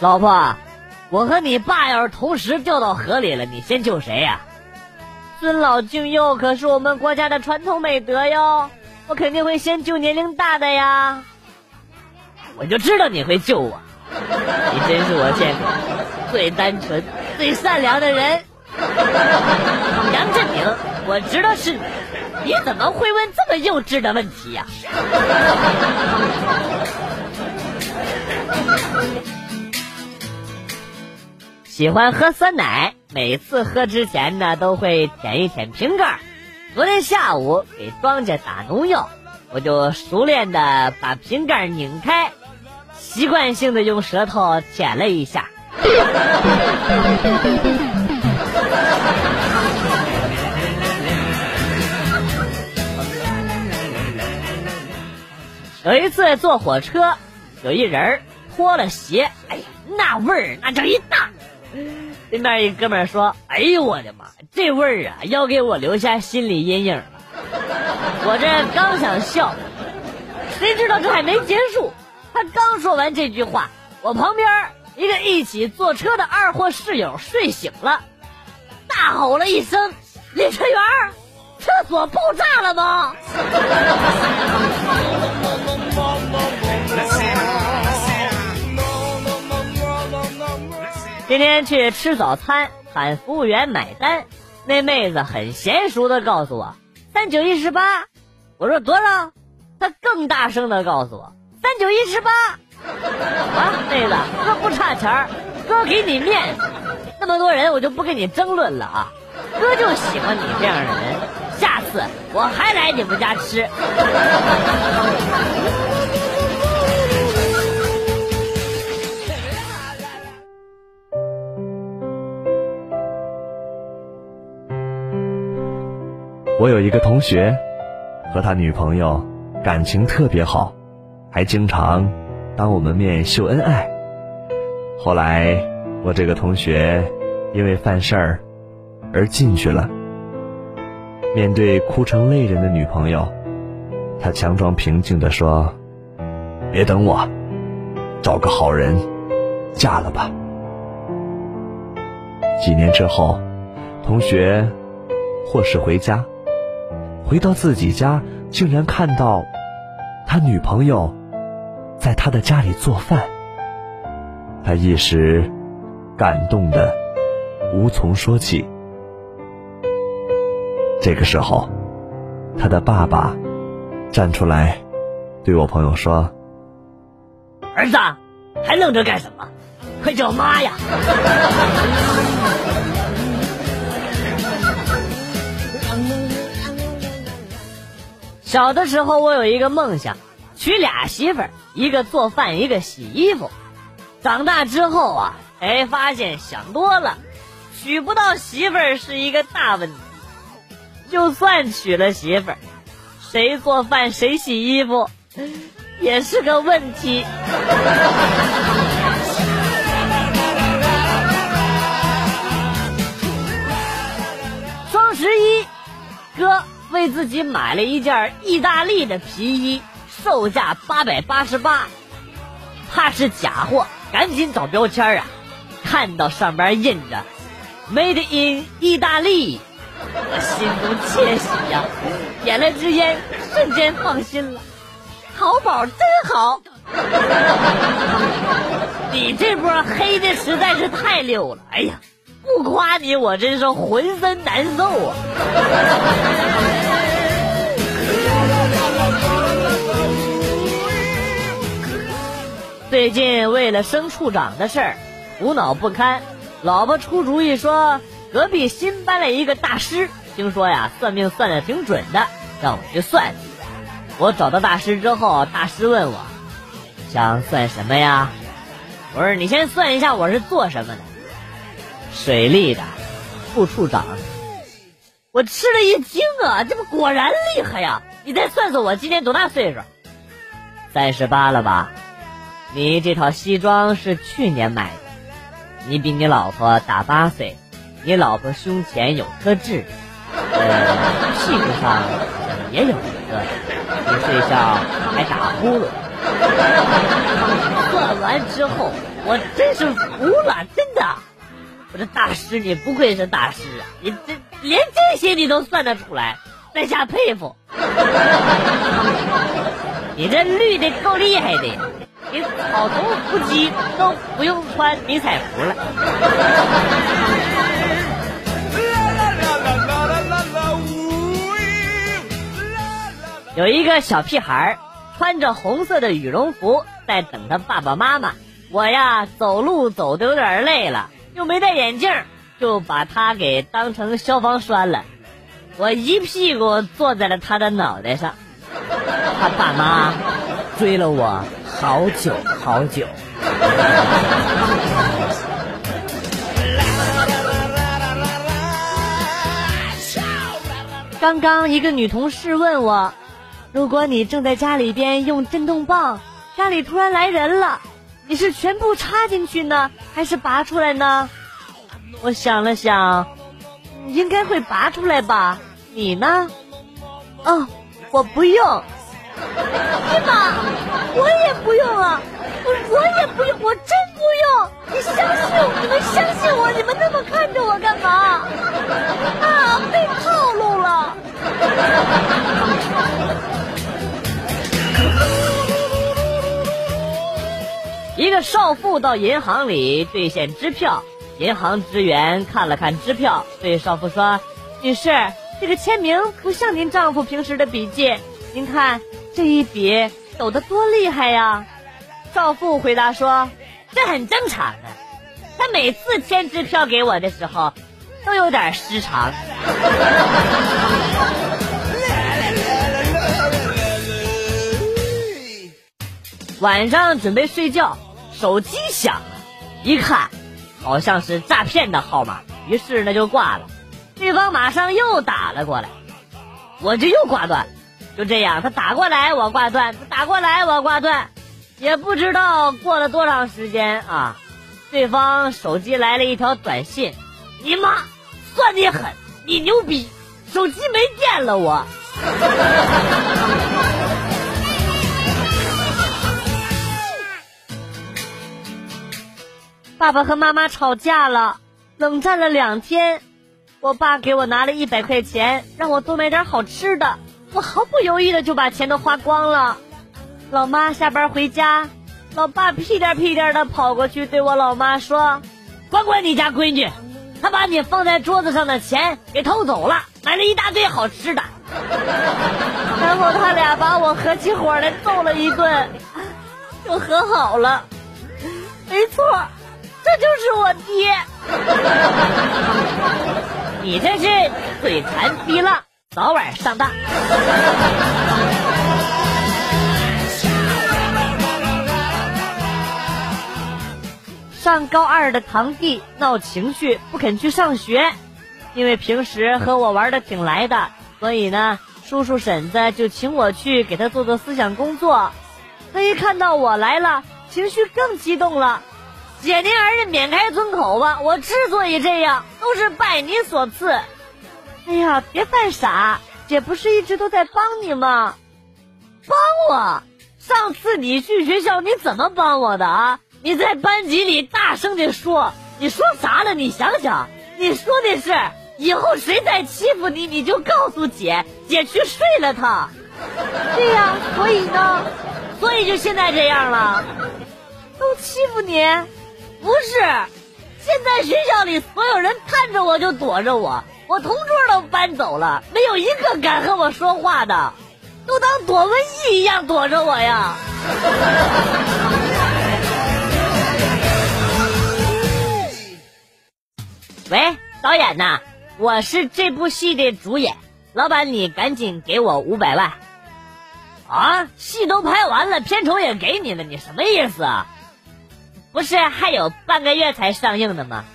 老婆，我和你爸要是同时掉到河里了，你先救谁呀？尊老敬幼可是我们国家的传统美德哟，我肯定会先救年龄大的呀。我就知道你会救我，你真是我见过最单纯、最善良的人。杨振宁，我知道是你，你怎么会问这么幼稚的问题呀？喜欢喝酸奶，每次喝之前呢都会舔一舔瓶盖。昨天下午给庄稼打农药，我就熟练的把瓶盖拧开，习惯性的用舌头舔了一下。有一次坐火车，有一人脱了鞋，哎呀，那味儿那叫一大。对面一哥们说：“哎呦我的妈，这味儿啊，要给我留下心理阴影了。”我这刚想笑，谁知道这还没结束。他刚说完这句话，我旁边一个一起坐车的二货室友睡醒了，大吼了一声：“列车员，厕所爆炸了吗？” 今天去吃早餐，喊服务员买单，那妹子很娴熟的告诉我三九一十八，我说多少？她更大声的告诉我三九一十八。啊，妹子，哥不差钱，哥给你面子。那么多人，我就不跟你争论了啊，哥就喜欢你这样的人，下次我还来你们家吃。我有一个同学，和他女朋友感情特别好，还经常当我们面秀恩爱。后来我这个同学因为犯事儿而进去了。面对哭成泪人的女朋友，他强装平静地说：“别等我，找个好人嫁了吧。”几年之后，同学或是回家。回到自己家，竟然看到他女朋友在他的家里做饭，他一时感动的无从说起。这个时候，他的爸爸站出来对我朋友说：“儿子，还愣着干什么？快叫妈呀！” 小的时候，我有一个梦想，娶俩媳妇儿，一个做饭，一个洗衣服。长大之后啊，哎，发现想多了，娶不到媳妇儿是一个大问题。就算娶了媳妇儿，谁做饭谁洗衣服，也是个问题。双十一，哥。为自己买了一件意大利的皮衣，售价八百八十八，怕是假货，赶紧找标签啊！看到上边印着 “Made in 意大利”，我心中窃喜呀，点了支烟，瞬间放心了。淘宝真好，你这波黑的实在是太溜了！哎呀，不夸你我真是浑身难受啊！最近为了升处长的事儿，苦恼不堪。老婆出主意说，隔壁新搬来一个大师，听说呀算命算的挺准的，让我去算。我找到大师之后，大师问我，想算什么呀？我说你先算一下我是做什么的。水利的，副处长。我吃了一惊啊，这不果然厉害呀！你再算算我今年多大岁数？三十八了吧？你这套西装是去年买的，你比你老婆大八岁，你老婆胸前有颗痣，呃，屁股上也有一个，你睡觉还打呼噜，算完之后，我真是服了，真的。我这大师，你不愧是大师啊！你这连这些你都算得出来，在下佩服。你这绿的够厉害的，你草头伏击都不用穿迷彩服了。有一个小屁孩穿着红色的羽绒服在等他爸爸妈妈。我呀，走路走的有点累了。又没戴眼镜，就把他给当成消防栓了。我一屁股坐在了他的脑袋上。他爸妈追了我好久好久。刚刚一个女同事问我：“如果你正在家里边用震动棒，家里突然来人了。”你是全部插进去呢，还是拔出来呢？我想了想，应该会拔出来吧。你呢？哦，我不用。对吗？我也不用啊，我我也不用，我真不用。你相信我，你们相信我，你们那么看着我干嘛？啊，被套路了。一个少妇到银行里兑现支票，银行职员看了看支票，对少妇说：“女士，这个签名不像您丈夫平时的笔迹，您看这一笔抖得多厉害呀！”少妇回答说：“这很正常的，他每次签支票给我的时候，都有点失常。”晚上准备睡觉。手机响了，一看，好像是诈骗的号码，于是呢就挂了。对方马上又打了过来，我就又挂断。就这样，他打过来我挂断，他打过来我挂断，也不知道过了多长时间啊。对方手机来了一条短信：“你妈，算你狠，你牛逼，手机没电了我。”爸爸和妈妈吵架了，冷战了两天。我爸给我拿了一百块钱，让我多买点好吃的。我毫不犹豫的就把钱都花光了。老妈下班回家，老爸屁颠屁颠的跑过去对我老妈说：“管管你家闺女，她把你放在桌子上的钱给偷走了，买了一大堆好吃的。”然后他俩把我合起伙来揍了一顿，又和好了。没错。这就是我爹，你这是嘴馋逼了，早晚上当。上高二的堂弟闹情绪，不肯去上学，因为平时和我玩的挺来的，所以呢，叔叔婶子就请我去给他做做思想工作。他一看到我来了，情绪更激动了。姐，您儿子免开尊口吧。我之所以这样，都是拜你所赐。哎呀，别犯傻，姐不是一直都在帮你吗？帮我？上次你去学校，你怎么帮我的啊？你在班级里大声的说，你说啥了？你想想，你说的是以后谁再欺负你，你就告诉姐，姐去睡了他。对呀，所以呢，所以就现在这样了，都欺负你。不是，现在学校里所有人看着我就躲着我，我同桌都搬走了，没有一个敢和我说话的，都当躲瘟疫一样躲着我呀。喂，导演呐，我是这部戏的主演，老板你赶紧给我五百万。啊，戏都拍完了，片酬也给你了，你什么意思啊？不是还有半个月才上映的吗？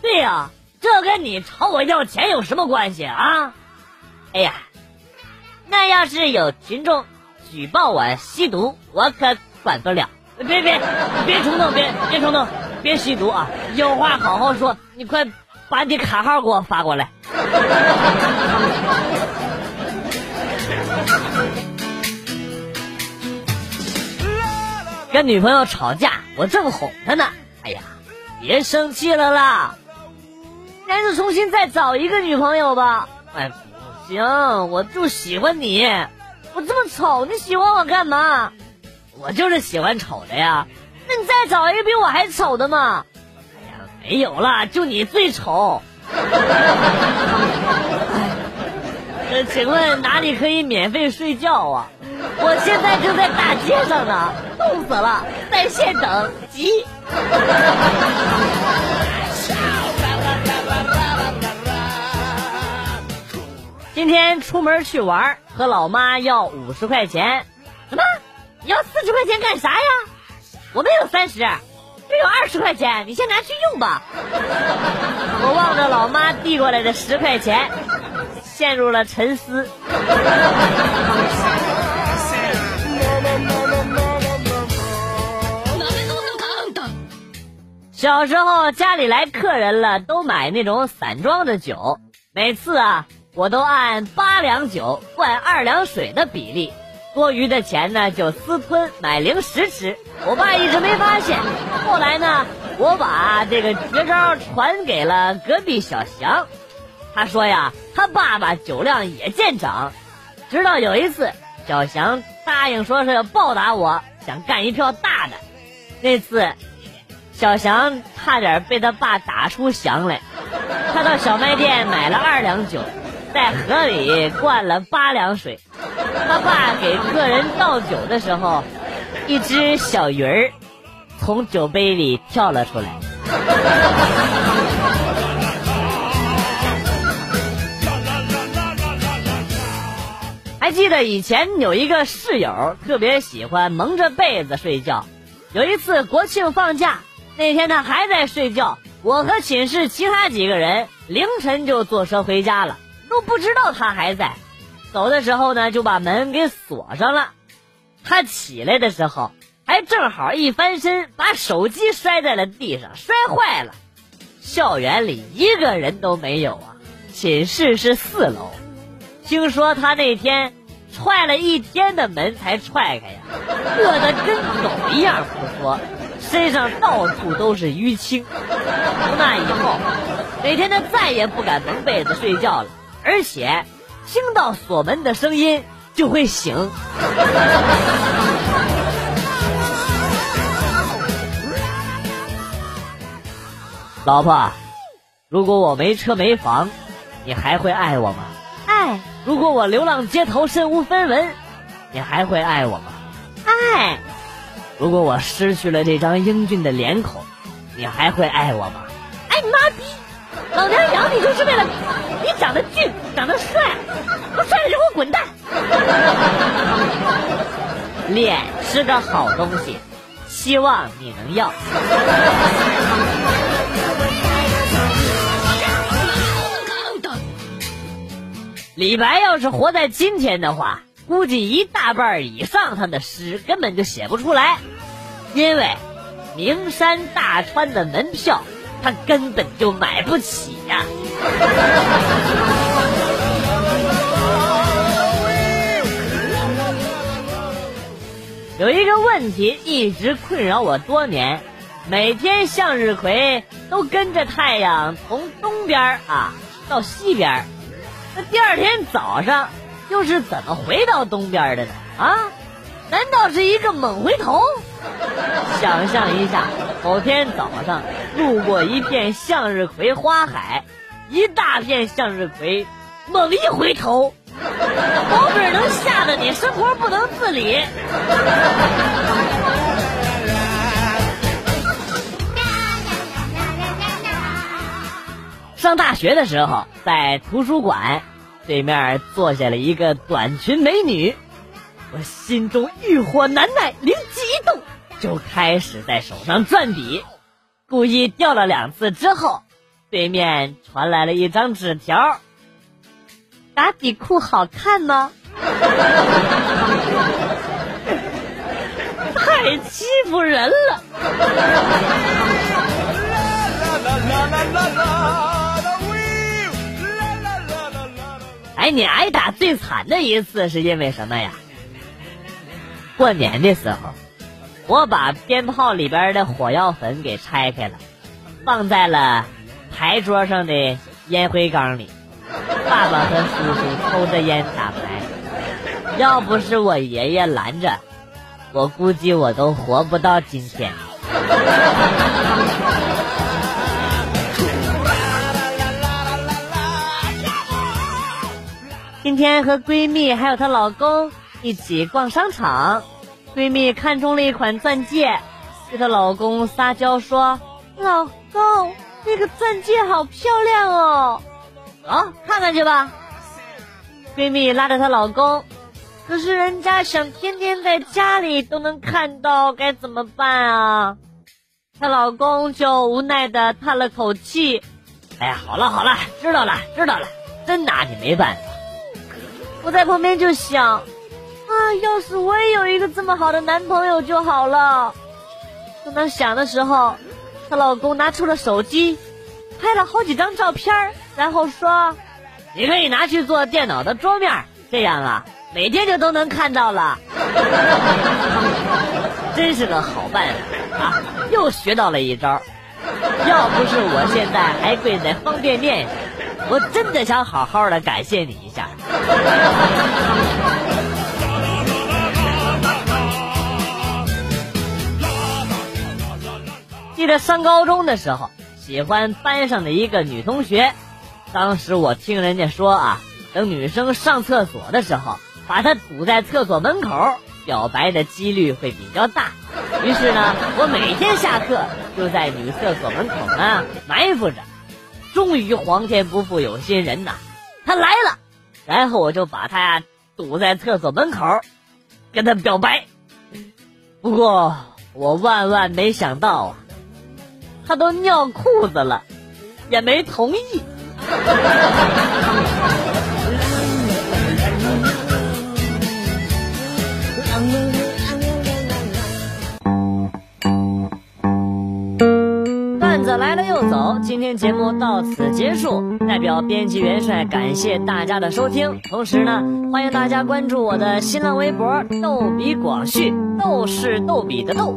对呀，这跟你朝我要钱有什么关系啊？哎呀，那要是有群众举报我吸毒，我可管不了。别别别冲动，别别冲动，别吸毒啊！有话好好说，你快把你卡号给我发过来。跟女朋友吵架，我正哄她呢。哎呀，别生气了啦，还是重新再找一个女朋友吧。哎，不行，我就喜欢你，我这么丑，你喜欢我干嘛？我就是喜欢丑的呀。那你再找一个比我还丑的嘛？哎呀，没有了，就你最丑。呃，请问哪里可以免费睡觉啊？我现在正在大街上呢，冻死了，在线等，急。今天出门去玩，和老妈要五十块钱。什么？要四十块钱干啥呀？我没有三十，只有二十块钱，你先拿去用吧。我望着老妈递过来的十块钱，陷入了沉思。小时候家里来客人了，都买那种散装的酒，每次啊，我都按八两酒灌二两水的比例，多余的钱呢就私吞买零食吃。我爸一直没发现，后来呢，我把这个绝招传给了隔壁小翔，他说呀，他爸爸酒量也见长，直到有一次，小翔答应说是要报答我，想干一票大的，那次。小翔差点被他爸打出翔来，他到小卖店买了二两酒，在河里灌了八两水。他爸给客人倒酒的时候，一只小鱼儿从酒杯里跳了出来。还记得以前有一个室友特别喜欢蒙着被子睡觉，有一次国庆放假。那天他还在睡觉，我和寝室其他几个人凌晨就坐车回家了，都不知道他还在。走的时候呢，就把门给锁上了。他起来的时候，还正好一翻身，把手机摔在了地上，摔坏了。校园里一个人都没有啊，寝室是四楼。听说他那天踹了一天的门才踹开呀，饿得跟狗一样不说。身上到处都是淤青，从那以后，每天他再也不敢蒙被子睡觉了，而且听到锁门的声音就会醒。老婆，如果我没车没房，你还会爱我吗？爱。如果我流浪街头身无分文，你还会爱我吗？爱。如果我失去了这张英俊的脸孔，你还会爱我吗？老娘养你就是为了你长得俊，长得帅，不帅的就给我滚蛋！脸是个好东西，希望你能要。李白要是活在今天的话。估计一大半以上，他的诗根本就写不出来，因为名山大川的门票他根本就买不起呀。有一个问题一直困扰我多年，每天向日葵都跟着太阳从东边啊到西边，那第二天早上。又是怎么回到东边的呢？啊，难道是一个猛回头？想象一下，某天早上路过一片向日葵花海，一大片向日葵，猛一回头，保准能吓得你生活不能自理。上大学的时候，在图书馆。对面坐下了一个短裙美女，我心中欲火难耐，灵机一动，就开始在手上转笔，故意掉了两次之后，对面传来了一张纸条：“打底裤好看吗？” 太欺负人了。哎，你挨打最惨的一次是因为什么呀？过年的时候，我把鞭炮里边的火药粉给拆开了，放在了牌桌上的烟灰缸里。爸爸和叔叔抽着烟打牌，要不是我爷爷拦着，我估计我都活不到今天。今天和闺蜜还有她老公一起逛商场，闺蜜看中了一款钻戒，对她老公撒娇说：“老公，那个钻戒好漂亮哦。”啊，看看去吧。闺蜜拉着她老公，可是人家想天天在家里都能看到，该怎么办啊？她老公就无奈的叹了口气：“哎呀，好了好了，知道了知道了，真拿你没办法。”我在旁边就想，啊，要是我也有一个这么好的男朋友就好了。正当想的时候，她老公拿出了手机，拍了好几张照片，然后说：“你可以拿去做电脑的桌面，这样啊，每天就都能看到了。”真是个好办法啊！又学到了一招。要不是我现在还跪在方便面上。我真的想好好的感谢你一下。记得上高中的时候，喜欢班上的一个女同学，当时我听人家说啊，等女生上厕所的时候，把她堵在厕所门口，表白的几率会比较大。于是呢，我每天下课就在女厕所门口呢埋伏着。终于，皇天不负有心人呐，她来了，然后我就把她堵在厕所门口，跟她表白。不过我万万没想到，他都尿裤子了，也没同意。段子来了又走，今天节目到此结束。代表编辑元帅感谢大家的收听，同时呢，欢迎大家关注我的新浪微博“逗比广旭”，逗是逗比的逗，